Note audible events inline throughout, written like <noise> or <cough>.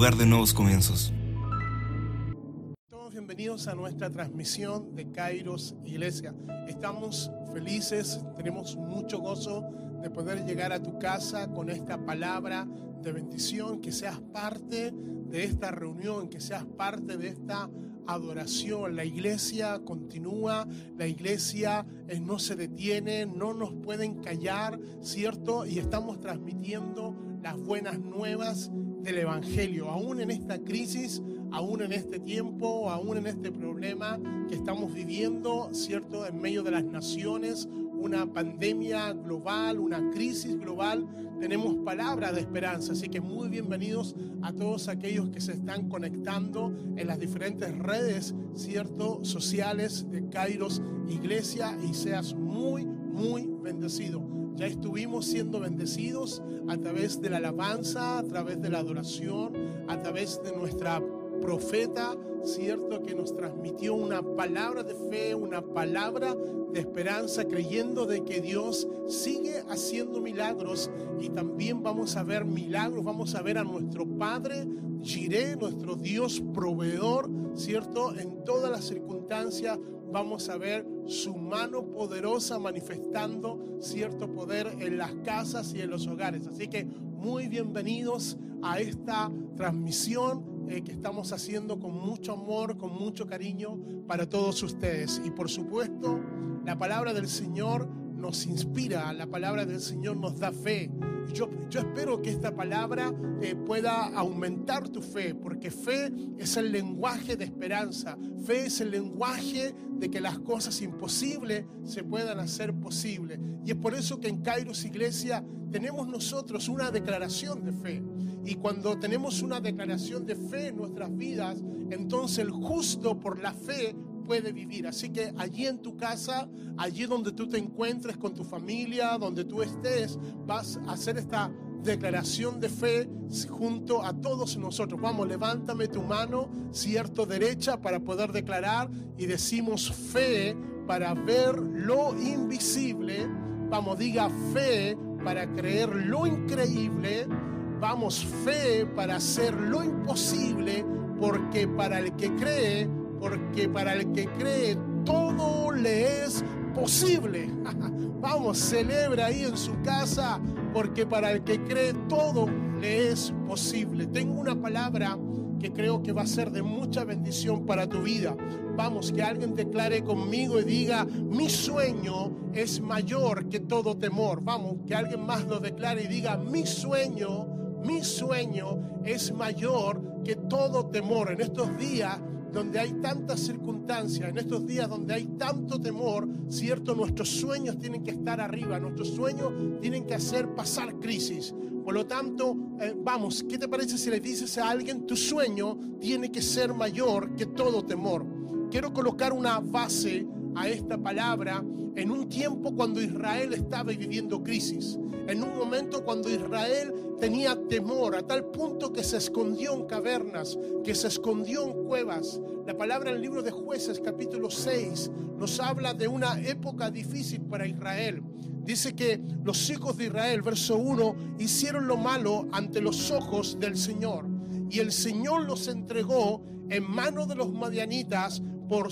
lugar de nuevos comienzos. Todos bienvenidos a nuestra transmisión de Kairos Iglesia. Estamos felices, tenemos mucho gozo de poder llegar a tu casa con esta palabra de bendición, que seas parte de esta reunión, que seas parte de esta adoración. La iglesia continúa, la iglesia eh, no se detiene, no nos pueden callar, ¿cierto? Y estamos transmitiendo las buenas nuevas del Evangelio, aún en esta crisis, aún en este tiempo, aún en este problema que estamos viviendo, ¿cierto? En medio de las naciones, una pandemia global, una crisis global, tenemos palabras de esperanza. Así que muy bienvenidos a todos aquellos que se están conectando en las diferentes redes, ¿cierto? Sociales de Kairos Iglesia y seas muy, muy bendecido. Ya estuvimos siendo bendecidos a través de la alabanza, a través de la adoración, a través de nuestra profeta, cierto, que nos transmitió una palabra de fe, una palabra de esperanza, creyendo de que Dios sigue haciendo milagros. Y también vamos a ver milagros, vamos a ver a nuestro Padre Jiré, nuestro Dios proveedor, cierto, en todas las circunstancias vamos a ver su mano poderosa manifestando cierto poder en las casas y en los hogares. Así que muy bienvenidos a esta transmisión eh, que estamos haciendo con mucho amor, con mucho cariño para todos ustedes. Y por supuesto, la palabra del Señor nos inspira, la palabra del Señor nos da fe. Yo, yo espero que esta palabra eh, pueda aumentar tu fe, porque fe es el lenguaje de esperanza, fe es el lenguaje de que las cosas imposibles se puedan hacer posibles. Y es por eso que en Kairos Iglesia tenemos nosotros una declaración de fe. Y cuando tenemos una declaración de fe en nuestras vidas, entonces el justo por la fe puede vivir. Así que allí en tu casa, allí donde tú te encuentres con tu familia, donde tú estés, vas a hacer esta declaración de fe junto a todos nosotros. Vamos, levántame tu mano, cierto, derecha, para poder declarar y decimos fe para ver lo invisible. Vamos, diga fe para creer lo increíble. Vamos, fe para hacer lo imposible, porque para el que cree, porque para el que cree todo le es posible. <laughs> Vamos, celebra ahí en su casa, porque para el que cree todo le es posible. Tengo una palabra que creo que va a ser de mucha bendición para tu vida. Vamos, que alguien declare conmigo y diga, mi sueño es mayor que todo temor. Vamos, que alguien más lo declare y diga, mi sueño, mi sueño es mayor que todo temor. En estos días donde hay tantas circunstancias, en estos días donde hay tanto temor, cierto, nuestros sueños tienen que estar arriba, nuestros sueños tienen que hacer pasar crisis. Por lo tanto, eh, vamos, ¿qué te parece si le dices a alguien, tu sueño tiene que ser mayor que todo temor? Quiero colocar una base a esta palabra en un tiempo cuando Israel estaba viviendo crisis, en un momento cuando Israel tenía temor a tal punto que se escondió en cavernas, que se escondió en cuevas. La palabra en el libro de jueces capítulo 6 nos habla de una época difícil para Israel. Dice que los hijos de Israel, verso 1, hicieron lo malo ante los ojos del Señor. Y el Señor los entregó en manos de los madianitas por,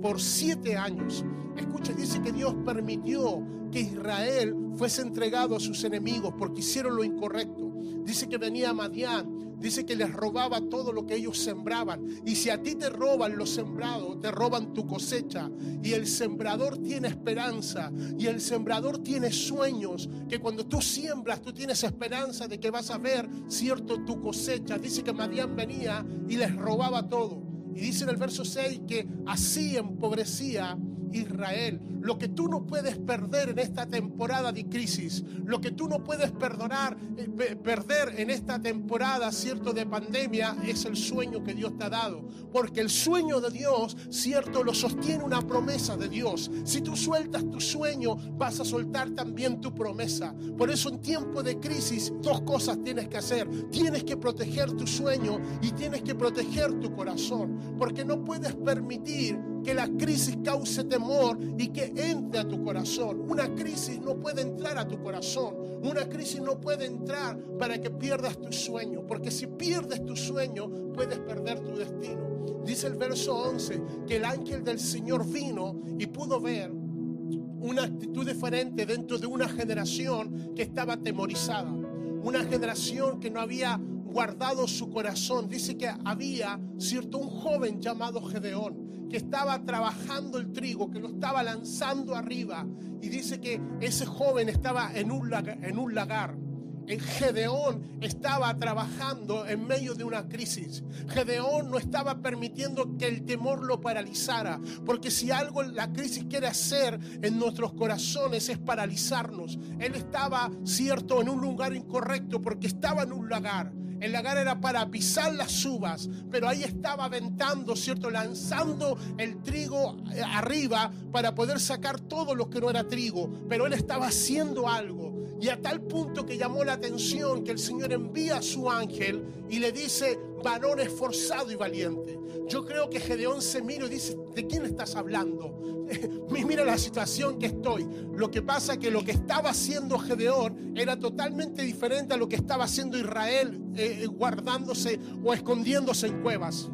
por siete años. Escucha, dice que Dios permitió que Israel fuese entregado a sus enemigos porque hicieron lo incorrecto. Dice que venía Madián, dice que les robaba todo lo que ellos sembraban. Y si a ti te roban los sembrados, te roban tu cosecha. Y el sembrador tiene esperanza. Y el sembrador tiene sueños. Que cuando tú siembras, tú tienes esperanza de que vas a ver, cierto, tu cosecha. Dice que Madián venía y les robaba todo. Y dice en el verso 6 que así empobrecía Israel. Lo que tú no puedes perder en esta temporada de crisis, lo que tú no puedes perdonar, eh, perder en esta temporada, cierto, de pandemia, es el sueño que Dios te ha dado. Porque el sueño de Dios, cierto, lo sostiene una promesa de Dios. Si tú sueltas tu sueño, vas a soltar también tu promesa. Por eso en tiempo de crisis, dos cosas tienes que hacer. Tienes que proteger tu sueño y tienes que proteger tu corazón. Porque no puedes permitir que la crisis cause temor y que entre a tu corazón. Una crisis no puede entrar a tu corazón. Una crisis no puede entrar para que pierdas tu sueño. Porque si pierdes tu sueño, puedes perder tu destino. Dice el verso 11 que el ángel del Señor vino y pudo ver una actitud diferente dentro de una generación que estaba atemorizada. Una generación que no había guardado su corazón. Dice que había, cierto, un joven llamado Gedeón que estaba trabajando el trigo, que lo estaba lanzando arriba. Y dice que ese joven estaba en un, en un lagar. En Gedeón estaba trabajando en medio de una crisis. Gedeón no estaba permitiendo que el temor lo paralizara, porque si algo la crisis quiere hacer en nuestros corazones es paralizarnos. Él estaba, cierto, en un lugar incorrecto porque estaba en un lagar. El lagar era para pisar las uvas, pero ahí estaba aventando, ¿cierto? Lanzando el trigo eh, arriba para poder sacar todo lo que no era trigo. Pero él estaba haciendo algo. Y a tal punto que llamó la atención que el Señor envía a su ángel y le dice, varón esforzado y valiente. Yo creo que Gedeón se mira y dice, ¿de quién estás hablando? <laughs> mira la situación que estoy. Lo que pasa es que lo que estaba haciendo Gedeón era totalmente diferente a lo que estaba haciendo Israel eh, eh, guardándose o escondiéndose en cuevas.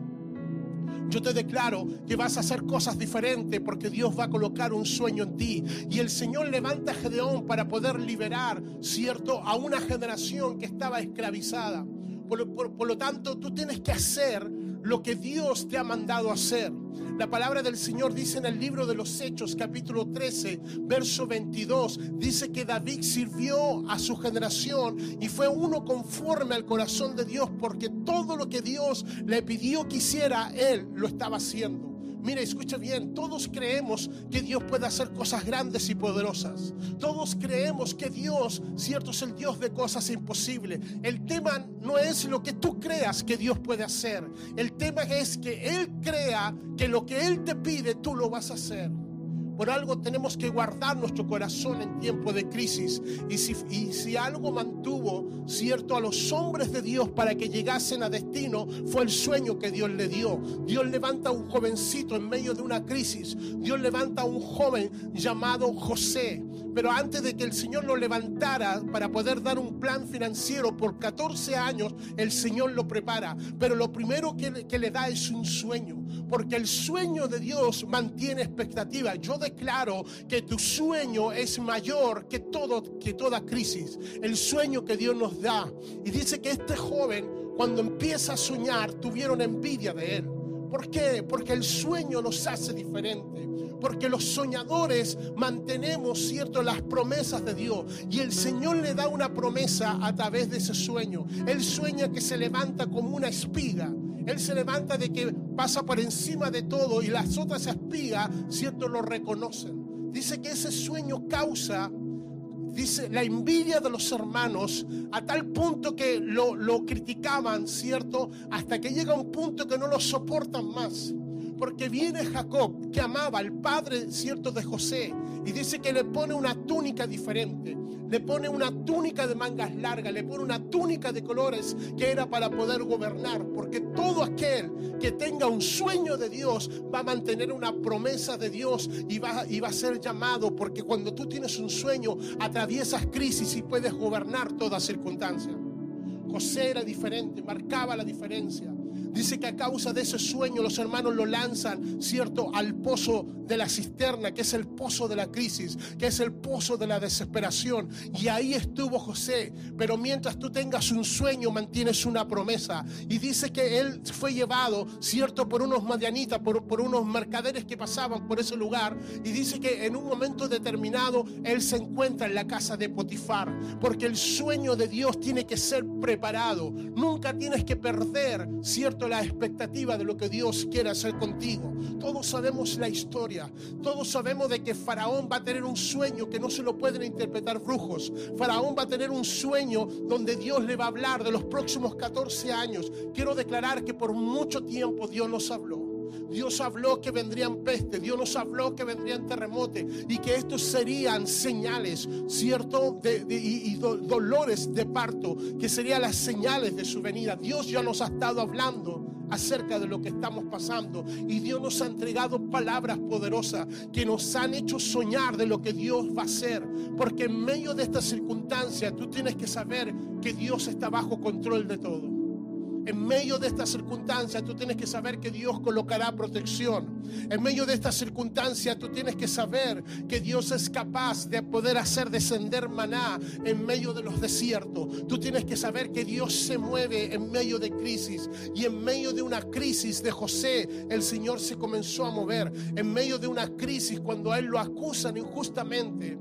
Yo te declaro que vas a hacer cosas diferentes porque Dios va a colocar un sueño en ti. Y el Señor levanta a Gedeón para poder liberar, ¿cierto?, a una generación que estaba esclavizada. por lo tanto, tú tienes que hacer lo que Dios te ha mandado hacer. La palabra del Señor dice en el libro de los Hechos, capítulo 13, verso 22, dice que David sirvió a su generación y fue uno conforme al corazón de Dios porque todo lo que Dios le pidió que hiciera, él lo estaba haciendo. Mira, escucha bien, todos creemos que Dios puede hacer cosas grandes y poderosas. Todos creemos que Dios, cierto, es el Dios de cosas imposibles. El tema no es lo que tú creas que Dios puede hacer. El tema es que Él crea que lo que Él te pide, tú lo vas a hacer. Por algo tenemos que guardar nuestro corazón en tiempo de crisis. Y si, y si, algo mantuvo, cierto, a los hombres de Dios para que llegasen a destino, fue el sueño que Dios le dio. Dios levanta a un jovencito en medio de una crisis. Dios levanta a un joven llamado José. Pero antes de que el Señor lo levantara para poder dar un plan financiero por 14 años, el Señor lo prepara. Pero lo primero que, que le da es un sueño. Porque el sueño de Dios mantiene expectativa. Yo declaro que tu sueño es mayor que, todo, que toda crisis. El sueño que Dios nos da. Y dice que este joven, cuando empieza a soñar, tuvieron envidia de él. ¿Por qué? Porque el sueño nos hace diferente. Porque los soñadores mantenemos, cierto, las promesas de Dios. Y el Señor le da una promesa a través de ese sueño. Él sueña que se levanta como una espiga. Él se levanta de que pasa por encima de todo y las otras espigas, cierto, lo reconocen. Dice que ese sueño causa dice, la envidia de los hermanos a tal punto que lo, lo, criticaban, ¿cierto? Hasta que llega un punto que no lo soportan más. Porque viene Jacob, que amaba al padre, ¿cierto?, de José, y dice que le pone una túnica diferente le pone una túnica de mangas largas, le pone una túnica de colores que era para poder gobernar, porque todo aquel que tenga un sueño de Dios va a mantener una promesa de Dios y va, y va a ser llamado, porque cuando tú tienes un sueño atraviesas crisis y puedes gobernar toda circunstancia. José era diferente, marcaba la diferencia. Dice que a causa de ese sueño los hermanos lo lanzan, ¿cierto?, al pozo de la cisterna, que es el pozo de la crisis, que es el pozo de la desesperación. Y ahí estuvo José. Pero mientras tú tengas un sueño, mantienes una promesa. Y dice que él fue llevado, ¿cierto?, por unos madianitas, por, por unos mercaderes que pasaban por ese lugar. Y dice que en un momento determinado él se encuentra en la casa de Potifar. Porque el sueño de Dios tiene que ser preparado. Nunca tienes que perder, ¿cierto? La expectativa de lo que Dios quiere hacer contigo. Todos sabemos la historia. Todos sabemos de que Faraón va a tener un sueño que no se lo pueden interpretar brujos. Faraón va a tener un sueño donde Dios le va a hablar de los próximos 14 años. Quiero declarar que por mucho tiempo Dios nos habló. Dios habló que vendrían peste, Dios nos habló que vendrían terremotos y que estos serían señales, ¿cierto? De, y, dolores de parto, que serían las señales de su venida. Dios ya nos ha estado hablando acerca de lo que estamos pasando. Y Dios nos ha entregado palabras poderosas que nos han hecho soñar de lo que Dios va a hacer. Porque en medio de esta circunstancia tú tienes que saber que Dios está bajo control de todo. En medio de esta circunstancia tú tienes que saber que Dios colocará protección. En medio de esta circunstancia tú tienes que saber que Dios es capaz de poder hacer descender maná en medio de los desiertos. Tú tienes que saber que Dios se mueve en medio de crisis. Y en medio de una crisis de José, el Señor se comenzó a mover. En medio de una crisis cuando a él lo acusan injustamente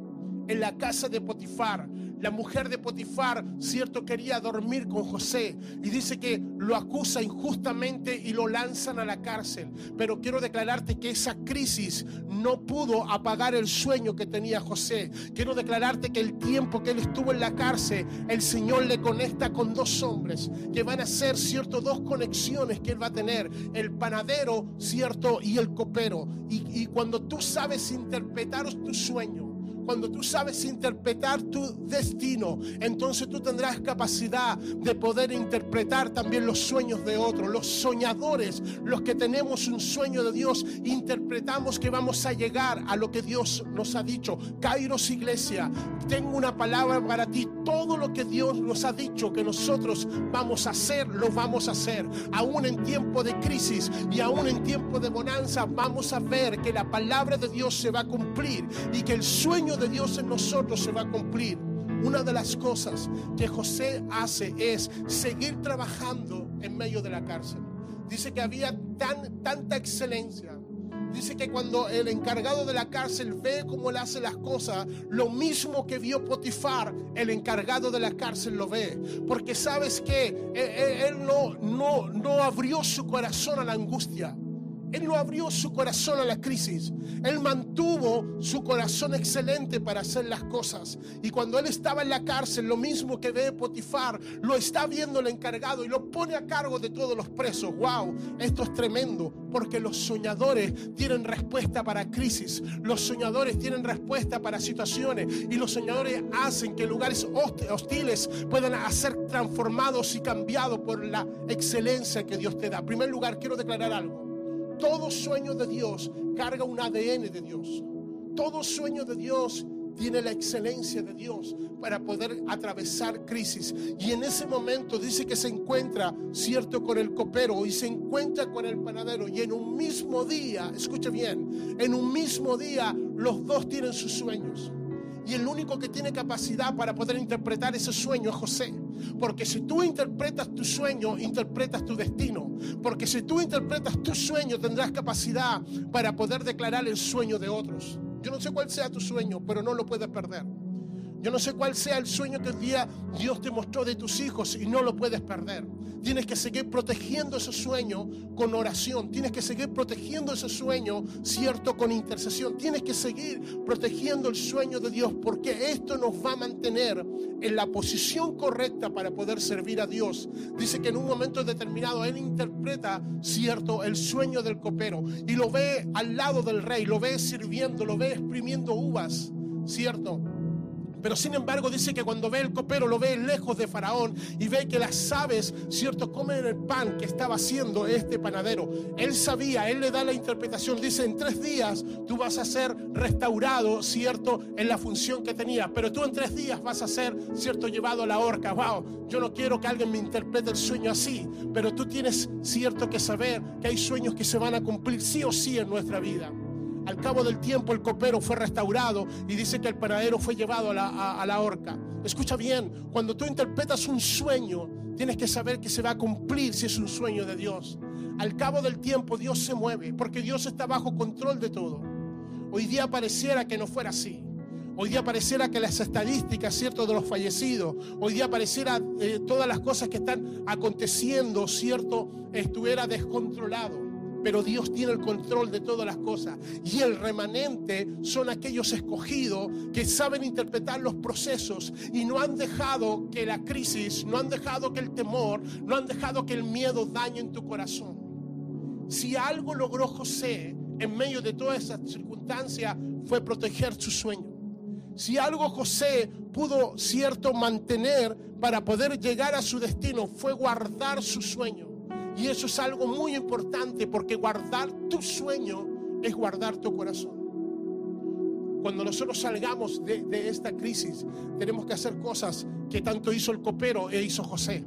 en la casa de Potifar. La mujer de Potifar, cierto, quería dormir con José y dice que lo acusa injustamente y lo lanzan a la cárcel. Pero quiero declararte que esa crisis no pudo apagar el sueño que tenía José. Quiero declararte que el tiempo que él estuvo en la cárcel, el Señor le conecta con dos hombres que van a ser, cierto, dos conexiones que él va a tener, el panadero, cierto, y el copero. Y, cuando tú sabes interpretar tu sueño, cuando tú sabes interpretar tu destino, entonces tú tendrás capacidad de poder interpretar también los sueños de otros. Los soñadores, los que tenemos un sueño de Dios, interpretamos que vamos a llegar a lo que Dios nos ha dicho. Kairos Iglesia, tengo una palabra para ti. Todo lo que Dios nos ha dicho que nosotros vamos a hacer, lo vamos a hacer. Aún en tiempo de crisis y aún en tiempo de bonanza, vamos a ver que la palabra de Dios se va a cumplir y que el sueño de Dios en nosotros se va a cumplir. Una de las cosas que José hace es seguir trabajando en medio de la cárcel. Dice que había tan, tanta excelencia. Dice que cuando el encargado de la cárcel ve cómo él hace las cosas, lo mismo que vio Potifar, el encargado de la cárcel lo ve. Porque sabes que él, no, no, no abrió su corazón a la angustia. Él no abrió su corazón a la crisis. Él mantuvo su corazón excelente para hacer las cosas. Y cuando él estaba en la cárcel, lo mismo que ve Potifar, lo está viendo el encargado y lo pone a cargo de todos los presos. ¡Wow! Esto es tremendo porque los soñadores tienen respuesta para crisis. Los soñadores tienen respuesta para situaciones. Y los soñadores hacen que lugares hostiles puedan ser transformados y cambiados por la excelencia que Dios te da. En primer lugar, quiero declarar algo. Todo sueño de Dios carga un ADN de Dios. Todo sueño de Dios tiene la excelencia de Dios para poder atravesar crisis. Y en ese momento dice que se encuentra, cierto, con el copero y se encuentra con el panadero. Y en un mismo día, escuche bien, en un mismo día los dos tienen sus sueños. El único que tiene capacidad para poder interpretar ese sueño es José. Porque si tú interpretas tu sueño, interpretas tu destino. Porque si tú interpretas tu sueño, tendrás capacidad para poder declarar el sueño de otros. Yo no sé cuál sea tu sueño, pero no lo puedes perder. Yo no sé cuál sea el sueño que el día Dios te mostró de tus hijos y no lo puedes perder. Tienes que seguir protegiendo ese sueño con oración. Tienes que seguir protegiendo ese sueño, cierto, con intercesión. Tienes que seguir protegiendo el sueño de Dios porque esto nos va a mantener en la posición correcta para poder servir a Dios. Dice que en un momento determinado Él interpreta, cierto, el sueño del copero y lo ve al lado del rey, lo ve sirviendo, lo ve exprimiendo uvas, cierto pero sin embargo dice que cuando ve el copero lo ve lejos de Faraón y ve que las aves, cierto, comen el pan que estaba haciendo este panadero. Él sabía, él le da la interpretación, dice, en tres días tú vas a ser restaurado, cierto, en la función que tenía, pero tú en tres días vas a ser, cierto, llevado a la horca. Wow, yo no quiero que alguien me interprete el sueño así, pero tú tienes, cierto, que saber que hay sueños que se van a cumplir sí o sí en nuestra vida. Al cabo del tiempo el copero fue restaurado y dice que el panadero fue llevado a la, a la horca. Escucha bien, cuando tú interpretas un sueño, tienes que saber que se va a cumplir si es un sueño de Dios. Al cabo del tiempo Dios se mueve porque Dios está bajo control de todo. Hoy día pareciera que no fuera así. Hoy día pareciera que las estadísticas, ¿cierto?, de los fallecidos, hoy día pareciera eh, todas las cosas que están aconteciendo, ¿cierto?, estuviera descontrolado pero Dios tiene el control de todas las cosas. Y el remanente son aquellos escogidos que saben interpretar los procesos y no han dejado que la crisis, no han dejado que el temor, no han dejado que el miedo dañe en tu corazón. Si algo logró José en medio de toda esa circunstancia fue proteger su sueño. Si algo José pudo, cierto, mantener para poder llegar a su destino fue guardar su sueño. Y eso es algo muy importante porque guardar tu sueño es guardar tu corazón. Cuando nosotros salgamos de, esta crisis, tenemos que hacer cosas que tanto hizo el copero e hizo José.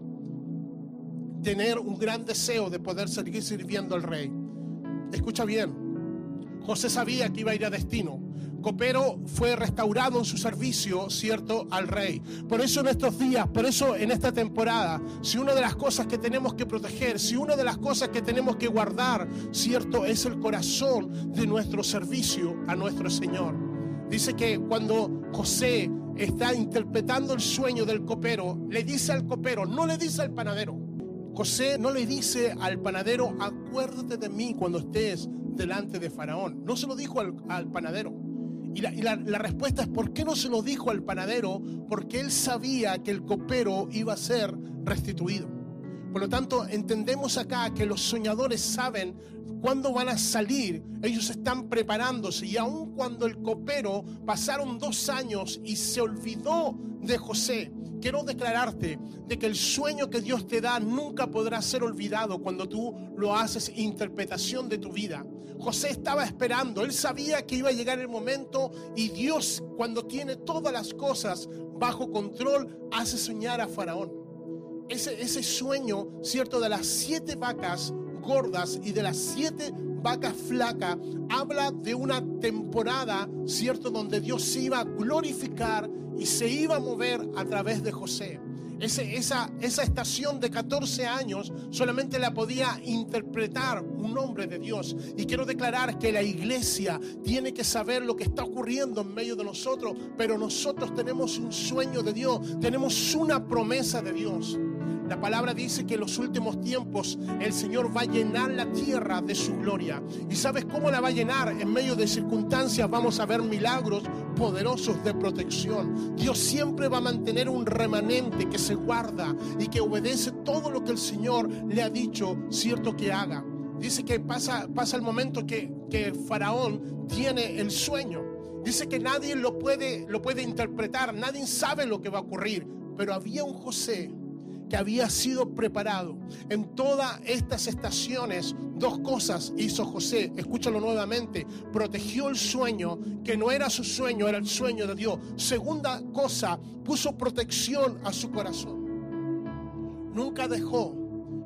Tener un gran deseo de poder seguir sirviendo al rey. Escucha bien, José sabía que iba a ir a destino, copero fue restaurado en su servicio, ¿cierto?, al rey. Por eso en estos días, por eso en esta temporada, si una de las cosas que tenemos que proteger, si una de las cosas que tenemos que guardar, ¿cierto?, es el corazón de nuestro servicio a nuestro Señor. Dice que cuando José está interpretando el sueño del copero, le dice al copero, no le dice al panadero. José no le dice al panadero, acuérdate de mí cuando estés delante de Faraón. No se lo dijo al, al panadero y, la, respuesta es, ¿por qué no se lo dijo al panadero? Porque él sabía que el copero iba a ser restituido. Por lo tanto, entendemos acá que los soñadores saben cuándo van a salir. Ellos están preparándose y aun cuando el copero pasaron dos años y se olvidó de José, quiero declararte de que el sueño que Dios te da nunca podrá ser olvidado cuando tú lo haces interpretación de tu vida. José estaba esperando, él sabía que iba a llegar el momento y Dios cuando tiene todas las cosas bajo control hace soñar a Faraón. Ese, ese sueño, cierto, de las siete vacas gordas y de las siete vacas flacas, habla de una temporada, cierto, donde Dios se iba a glorificar y se iba a mover a través de José esa, esa estación de 14 años solamente la podía interpretar un hombre de Dios. Y quiero declarar que la iglesia tiene que saber lo que está ocurriendo en medio de nosotros, pero nosotros tenemos un sueño de Dios, tenemos una promesa de Dios. La palabra dice que en los últimos tiempos el Señor va a llenar la tierra de su gloria. ¿Y sabes cómo la va a llenar? En medio de circunstancias vamos a ver milagros poderosos de protección. Dios siempre va a mantener un remanente que se guarda y que obedece todo lo que el Señor le ha dicho, cierto que haga. Dice que pasa, pasa el momento que, que faraón tiene el sueño. Dice que nadie lo puede, lo puede interpretar, nadie sabe lo que va a ocurrir. Pero había un José que había sido preparado. En todas estas estaciones, dos cosas hizo José. Escúchalo nuevamente. Protegió el sueño, que no era su sueño, era el sueño de Dios. Segunda cosa, puso protección a su corazón. Nunca dejó,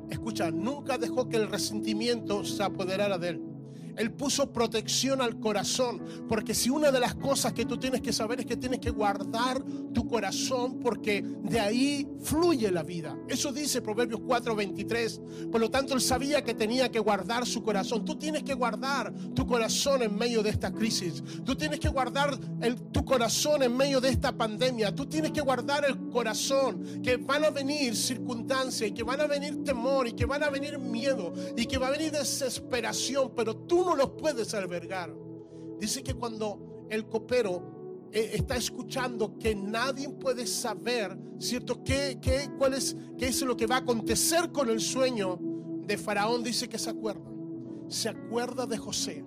escucha, nunca dejó que el resentimiento se apoderara de él. Él puso protección al corazón, porque si una de las cosas que tú tienes que saber es que tienes que guardar tu corazón, porque de ahí fluye la vida. Eso dice Proverbios 4:23. Por lo tanto, él sabía que tenía que guardar su corazón. Tú tienes que guardar tu corazón en medio de esta crisis. Tú tienes que guardar tu corazón en medio de esta pandemia. Tú tienes que guardar el corazón, que van a venir circunstancias, y que van a venir temor, y que van a venir miedo, y que va a venir desesperación, pero tú no los puedes albergar. Dice que cuando el copero eh, está escuchando que nadie puede saber, ¿cierto? ¿Qué, qué, ¿Qué es lo que va a acontecer con el sueño de Faraón? Dice que se acuerda. Se acuerda de José.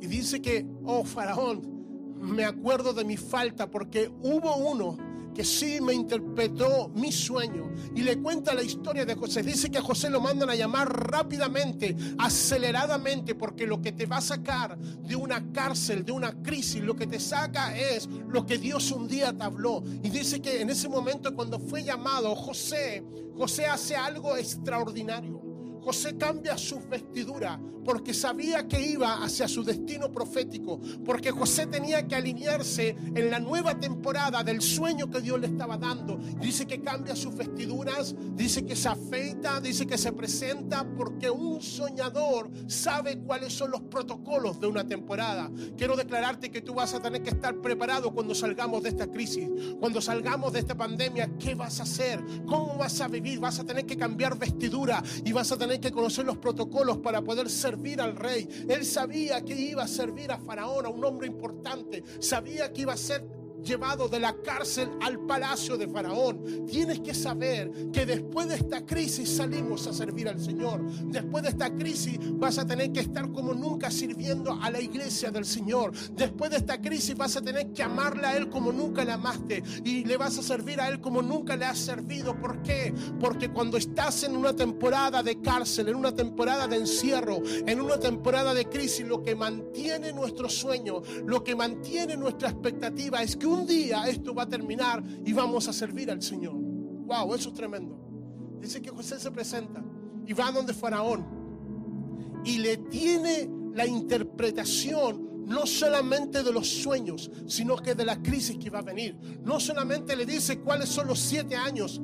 Y dice que, oh Faraón, me acuerdo de mi falta porque hubo uno que sí me interpretó mi sueño. Y le cuenta la historia de José. Dice que a José lo mandan a llamar rápidamente, aceleradamente, porque lo que te va a sacar de una cárcel, de una crisis, lo que te saca es lo que Dios un día te habló. Y dice que en ese momento cuando fue llamado José, José hace algo extraordinario. José cambia su vestidura porque sabía que iba hacia su destino profético, porque José tenía que alinearse en la nueva temporada del sueño que Dios le estaba dando. Dice que cambia sus vestiduras, dice que se afeita, dice que se presenta, porque un soñador sabe cuáles son los protocolos de una temporada. Quiero declararte que tú vas a tener que estar preparado cuando salgamos de esta crisis, cuando salgamos de esta pandemia. ¿Qué vas a hacer? ¿Cómo vas a vivir? Vas a tener que cambiar vestidura y vas a tener que conocer los protocolos para poder servir al rey. Él sabía que iba a servir a Faraón, a un hombre importante. Sabía que iba a ser llevado de la cárcel al palacio de Faraón. Tienes que saber que después de esta crisis salimos a servir al Señor. Después de esta crisis vas a tener que estar como nunca sirviendo a la iglesia del Señor. Después de esta crisis vas a tener que amarle a Él como nunca le amaste y le vas a servir a Él como nunca le has servido. ¿Por qué? Porque cuando estás en una temporada de cárcel, en una temporada de encierro, en una temporada de crisis, lo que mantiene nuestro sueño, lo que mantiene nuestra expectativa es que un día esto va a terminar y vamos a servir al Señor. Wow, eso es tremendo. Dice que José se presenta y va donde Faraón y le tiene la interpretación no solamente de los sueños, sino que de la crisis que va a venir. No solamente le dice cuáles son los siete años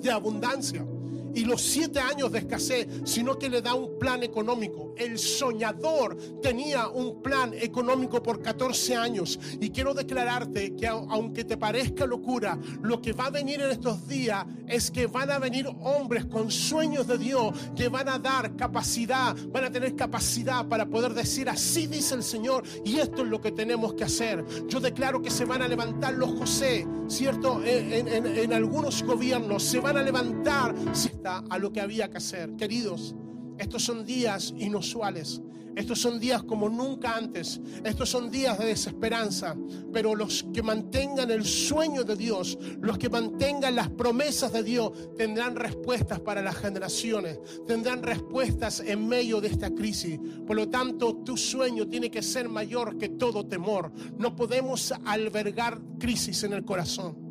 de abundancia, y los siete años de escasez, sino que le da un plan económico. El soñador tenía un plan económico por 14 años. Y quiero declararte que aunque te parezca locura, lo que va a venir en estos días es que van a venir hombres con sueños de Dios que van a dar capacidad, van a tener capacidad para poder decir, así dice el Señor, y esto es lo que tenemos que hacer. Yo declaro que se van a levantar los José, ¿cierto? En, en algunos gobiernos se van a levantar a lo que había que hacer. Queridos, estos son días inusuales. Estos son días como nunca antes. Estos son días de desesperanza. Pero los que mantengan el sueño de Dios, los que mantengan las promesas de Dios, tendrán respuestas para las generaciones. Tendrán respuestas en medio de esta crisis. Por lo tanto, tu sueño tiene que ser mayor que todo temor. No podemos albergar crisis en el corazón.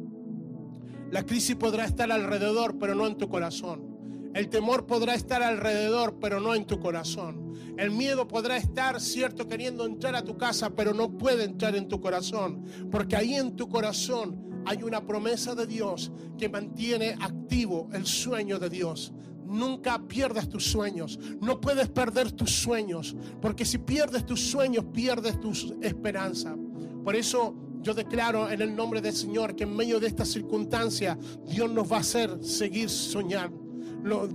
La crisis podrá estar alrededor, pero no en tu corazón. El temor podrá estar alrededor, pero no en tu corazón. El miedo podrá estar, cierto, queriendo entrar a tu casa, pero no puede entrar en tu corazón. Porque ahí en tu corazón hay una promesa de Dios que mantiene activo el sueño de Dios. Nunca pierdas tus sueños. No puedes perder tus sueños. Porque si pierdes tus sueños, pierdes tu esperanza. Por eso yo declaro en el nombre del Señor que en medio de esta circunstancia Dios nos va a hacer seguir soñando.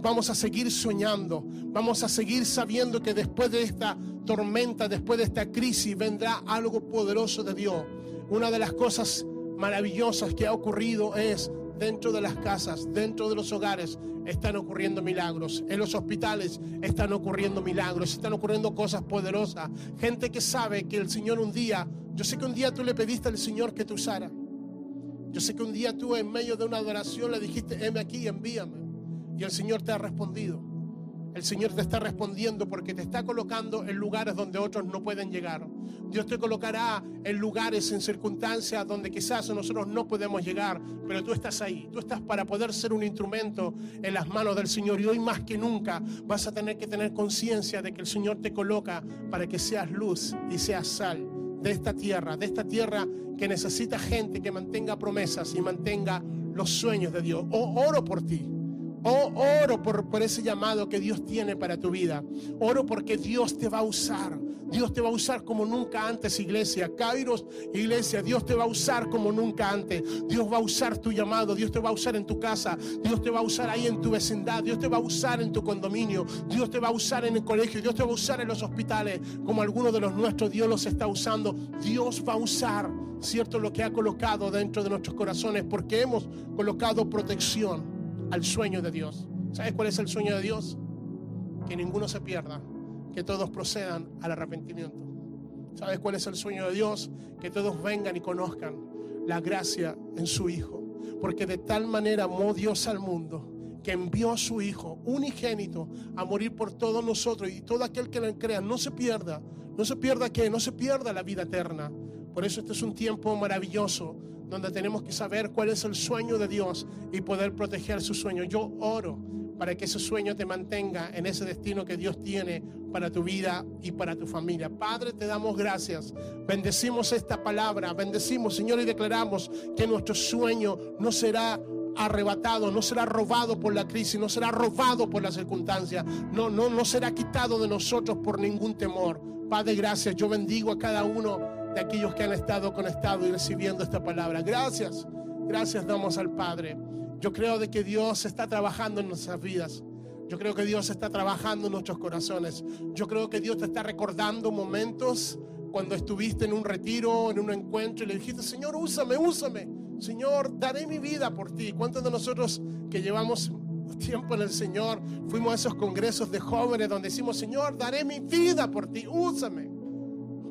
vamos a seguir soñando, vamos a seguir sabiendo que después de esta tormenta, después de esta crisis, vendrá algo poderoso de Dios. Una de las cosas maravillosas que ha ocurrido es dentro de las casas, dentro de los hogares, están ocurriendo milagros. En los hospitales están ocurriendo milagros, están ocurriendo cosas poderosas. Gente que sabe que el Señor un día, yo sé que un día tú le pediste al Señor que te usara. Yo sé que un día tú en medio de una adoración le dijiste, heme aquí, envíame. Y el Señor te ha respondido. El Señor te está respondiendo porque te está colocando en lugares donde otros no pueden llegar. Dios te colocará en lugares, en circunstancias donde quizás nosotros no podemos llegar, pero tú estás ahí. Tú estás para poder ser un instrumento en las manos del Señor. Y hoy más que nunca vas a tener que tener conciencia de que el Señor te coloca para que seas luz y seas sal de esta tierra, de esta tierra que necesita gente que mantenga promesas y mantenga los sueños de Dios. O oro por ti Oh, oro por, ese llamado que Dios tiene para tu vida. Oro porque Dios te va a usar. Dios te va a usar como nunca antes, iglesia. Kairos, iglesia, Dios te va a usar como nunca antes. Dios va a usar tu llamado. Dios te va a usar en tu casa. Dios te va a usar ahí en tu vecindad. Dios te va a usar en tu condominio. Dios te va a usar en el colegio. Dios te va a usar en los hospitales. Como algunos de los nuestros, Dios los está usando. Dios va a usar, cierto, lo que ha colocado dentro de nuestros corazones porque hemos colocado protección al sueño de Dios. ¿Sabes cuál es el sueño de Dios? Que ninguno se pierda, que todos procedan al arrepentimiento. ¿Sabes cuál es el sueño de Dios? Que todos vengan y conozcan la gracia en su Hijo. Porque de tal manera amó Dios al mundo que envió a su Hijo unigénito a morir por todos nosotros y todo aquel que le crea no se pierda, no se pierda que no se pierda la vida eterna. Por eso este es un tiempo maravilloso donde tenemos que saber cuál es el sueño de Dios y poder proteger su sueño. Yo oro para que ese sueño te mantenga en ese destino que Dios tiene para tu vida y para tu familia. Padre, te damos gracias. Bendecimos esta palabra, bendecimos, Señor, y declaramos que nuestro sueño no será arrebatado, no será robado por la crisis, no será robado por la circunstancia, no, no, no será quitado de nosotros por ningún temor. Padre, gracias. Yo bendigo a cada uno de aquellos que han estado conectados y recibiendo esta palabra. Gracias, gracias damos al Padre. Yo creo de que Dios está trabajando en nuestras vidas. Yo creo que Dios está trabajando en nuestros corazones. Yo creo que Dios te está recordando momentos cuando estuviste en un retiro, en un encuentro y le dijiste, Señor, úsame, úsame. Señor, daré mi vida por ti. ¿Cuántos de nosotros que llevamos tiempo en el Señor fuimos a esos congresos de jóvenes donde decimos, Señor, daré mi vida por ti, úsame?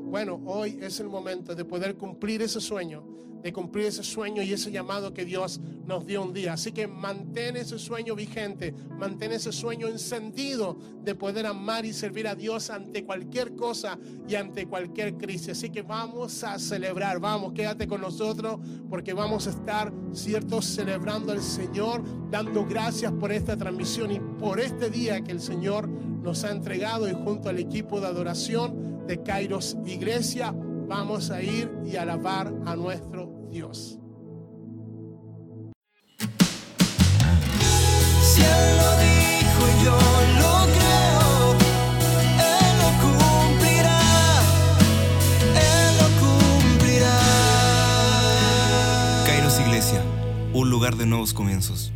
Bueno, hoy es el momento de poder cumplir ese sueño de cumplir ese sueño y ese llamado que Dios nos dio un día. Así que mantén ese sueño vigente, mantén ese sueño encendido de poder amar y servir a Dios ante cualquier cosa y ante cualquier crisis. Así que vamos a celebrar, vamos, quédate con nosotros porque vamos a estar, cierto, celebrando al Señor, dando gracias por esta transmisión y por este día que el Señor nos ha entregado y junto al equipo de adoración de Kairos Iglesia vamos a ir y alabar a nuestro Dios. Si Él lo dijo, yo lo creo. Él lo cumplirá. Él lo cumplirá. Kairos Iglesia, un lugar de nuevos comienzos.